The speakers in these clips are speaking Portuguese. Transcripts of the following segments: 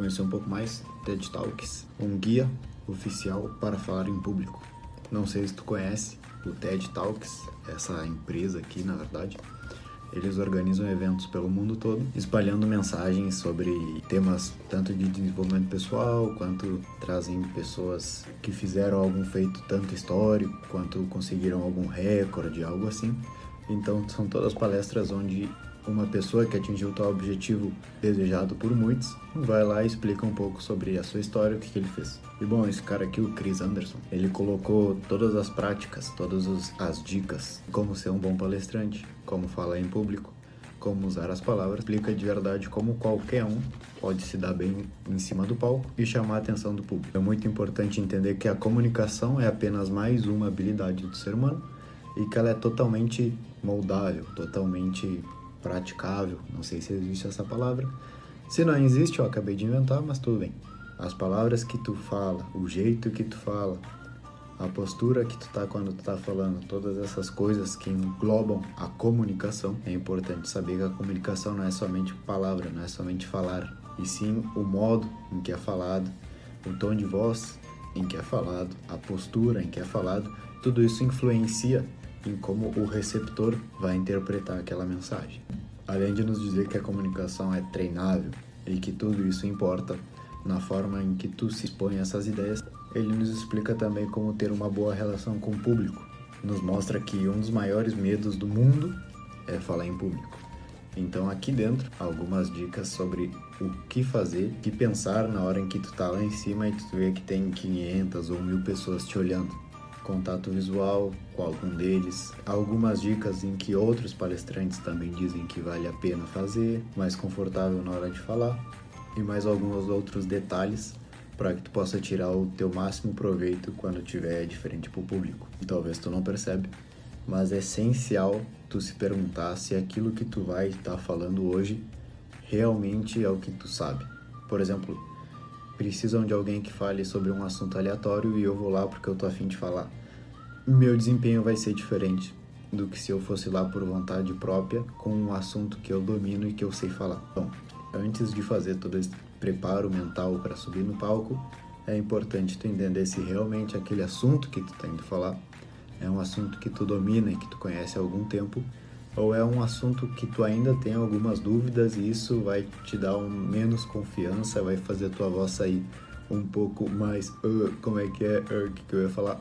conhecer um pouco mais, TED Talks, um guia oficial para falar em público. Não sei se tu conhece o TED Talks, essa empresa aqui, na verdade. Eles organizam eventos pelo mundo todo, espalhando mensagens sobre temas tanto de desenvolvimento pessoal, quanto trazem pessoas que fizeram algum feito tanto histórico, quanto conseguiram algum recorde, algo assim. Então, são todas palestras onde uma pessoa que atingiu tal objetivo desejado por muitos, vai lá e explica um pouco sobre a sua história, o que, que ele fez. E bom, esse cara aqui, o Chris Anderson, ele colocou todas as práticas, todas as dicas, como ser um bom palestrante, como falar em público, como usar as palavras, explica de verdade como qualquer um pode se dar bem em cima do palco e chamar a atenção do público. É muito importante entender que a comunicação é apenas mais uma habilidade do ser humano e que ela é totalmente moldável, totalmente praticável, não sei se existe essa palavra. Se não existe, eu acabei de inventar, mas tudo bem. As palavras que tu fala, o jeito que tu fala, a postura que tu tá quando tu tá falando, todas essas coisas que englobam a comunicação. É importante saber que a comunicação não é somente palavra, não é somente falar, e sim o modo em que é falado, o tom de voz em que é falado, a postura em que é falado, tudo isso influencia em como o receptor vai interpretar aquela mensagem. Além de nos dizer que a comunicação é treinável e que tudo isso importa na forma em que tu se expõe a essas ideias, ele nos explica também como ter uma boa relação com o público. Nos mostra que um dos maiores medos do mundo é falar em público. Então aqui dentro algumas dicas sobre o que fazer, o que pensar na hora em que tu tá lá em cima e tu vê que tem 500 ou mil pessoas te olhando contato visual com algum deles, algumas dicas em que outros palestrantes também dizem que vale a pena fazer, mais confortável na hora de falar, e mais alguns outros detalhes para que tu possa tirar o teu máximo proveito quando tiver diferente para o público. Talvez tu não percebe, mas é essencial tu se perguntar se aquilo que tu vai estar tá falando hoje realmente é o que tu sabe. Por exemplo, precisam de alguém que fale sobre um assunto aleatório e eu vou lá porque eu tô afim de falar. Meu desempenho vai ser diferente do que se eu fosse lá por vontade própria com um assunto que eu domino e que eu sei falar. Bom, antes de fazer todo esse preparo mental para subir no palco, é importante tu entender se realmente aquele assunto que tu tá indo falar é um assunto que tu domina e que tu conhece há algum tempo ou é um assunto que tu ainda tem algumas dúvidas e isso vai te dar um menos confiança, vai fazer a tua voz sair um pouco mais uh, como é que é, uh, que, que eu ia falar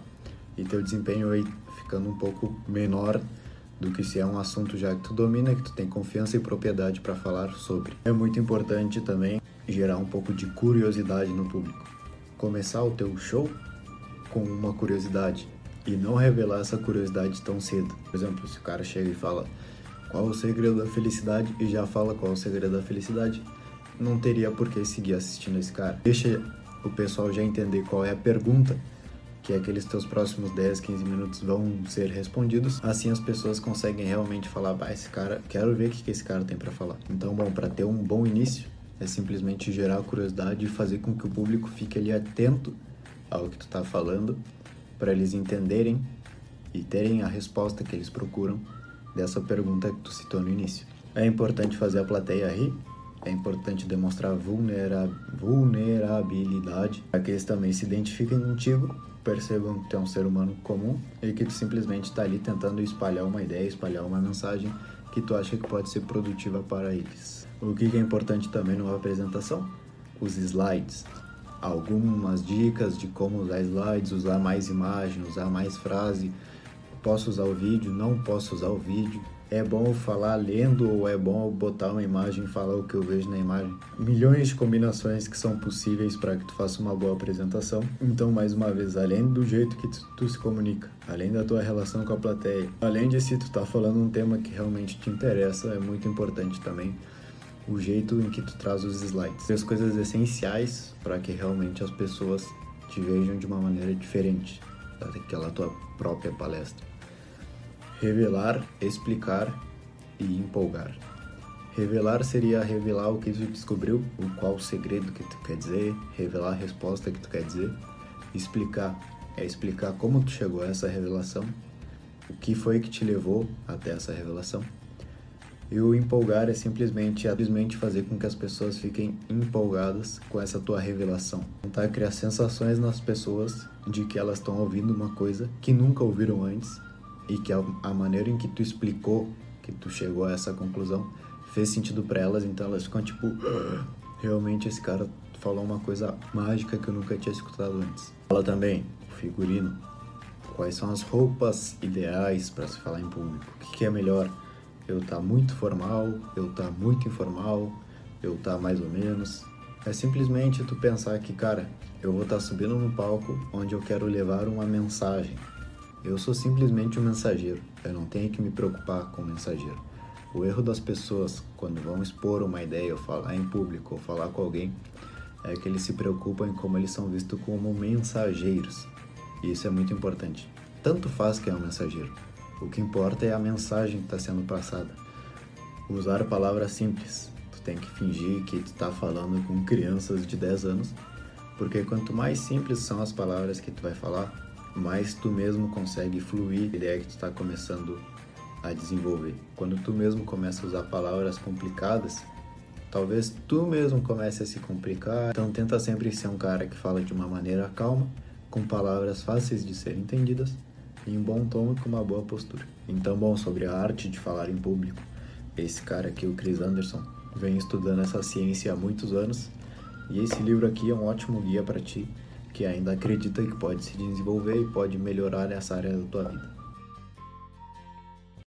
e teu desempenho vai ficando um pouco menor do que se é um assunto já que tu domina, que tu tem confiança e propriedade para falar sobre. É muito importante também gerar um pouco de curiosidade no público. Começar o teu show com uma curiosidade e não revelar essa curiosidade tão cedo. Por exemplo, se o cara chega e fala qual o segredo da felicidade e já fala qual o segredo da felicidade, não teria por que seguir assistindo esse cara. Deixa o pessoal já entender qual é a pergunta que aqueles teus próximos 10, 15 minutos vão ser respondidos. Assim as pessoas conseguem realmente falar, bah, esse cara, quero ver o que, que esse cara tem para falar. Então, bom, para ter um bom início, é simplesmente gerar curiosidade e fazer com que o público fique ali atento ao que tu tá falando para eles entenderem e terem a resposta que eles procuram dessa pergunta que tu citou no início. É importante fazer a plateia rir, é importante demonstrar vulnera vulnerabilidade para que eles também se identifiquem contigo, percebam que tu é um ser humano comum e que tu simplesmente está ali tentando espalhar uma ideia, espalhar uma mensagem que tu acha que pode ser produtiva para eles. O que é importante também numa apresentação? Os slides algumas dicas de como usar slides, usar mais imagem, usar mais frase. Posso usar o vídeo? Não posso usar o vídeo. É bom falar lendo ou é bom botar uma imagem e falar o que eu vejo na imagem? Milhões de combinações que são possíveis para que tu faça uma boa apresentação. Então, mais uma vez, além do jeito que tu, tu, se comunica, além da tua relação com a plateia, além de se tu tá falando um tema que realmente te interessa, é muito importante também o jeito em que tu traz os slides. As coisas essenciais para que realmente as pessoas te vejam de uma maneira diferente daquela tua própria palestra. Revelar, explicar e empolgar. Revelar seria revelar o que tu descobriu, o qual o segredo que tu quer dizer, revelar a resposta que tu quer dizer. Explicar é explicar como tu chegou a essa revelação, o que foi que te levou até essa revelação E o empolgar é simplesmente, é simplesmente fazer com que as pessoas fiquem empolgadas com essa tua revelação. Tentar criar sensações nas pessoas de que elas estão ouvindo uma coisa que nunca ouviram antes e que a, maneira em que tu explicou, que tu chegou a essa conclusão, fez sentido para elas, então elas ficam tipo, ah, realmente esse cara falou uma coisa mágica que eu nunca tinha escutado antes. Fala também o figurino. Quais são as roupas ideais para se falar em público? O que é melhor? Eu tá muito formal, eu tá muito informal, eu tá mais ou menos. É simplesmente tu pensar que, cara, eu vou estar tá subindo no palco onde eu quero levar uma mensagem. Eu sou simplesmente um mensageiro. Eu não tenho que me preocupar com o mensageiro. O erro das pessoas quando vão expor uma ideia ou falar em público ou falar com alguém é que eles se preocupam em como eles são vistos como mensageiros. E isso é muito importante. Tanto faz que é um mensageiro. O que importa é a mensagem que está sendo passada. Usar palavras simples. Tu tem que fingir que tu está falando com crianças de 10 anos, porque quanto mais simples são as palavras que tu vai falar, mais tu mesmo consegue fluir a ideia que tu está começando a desenvolver. Quando tu mesmo começa a usar palavras complicadas, talvez tu mesmo comece a se complicar. Então tenta sempre ser um cara que fala de uma maneira calma, com palavras fáceis de ser entendidas, em um bom tom e com uma boa postura. Então, bom, sobre a arte de falar em público, esse cara aqui, o Chris Anderson, vem estudando essa ciência há muitos anos, e esse livro aqui é um ótimo guia para ti que ainda acredita que pode se desenvolver e pode melhorar nessa área da tua vida.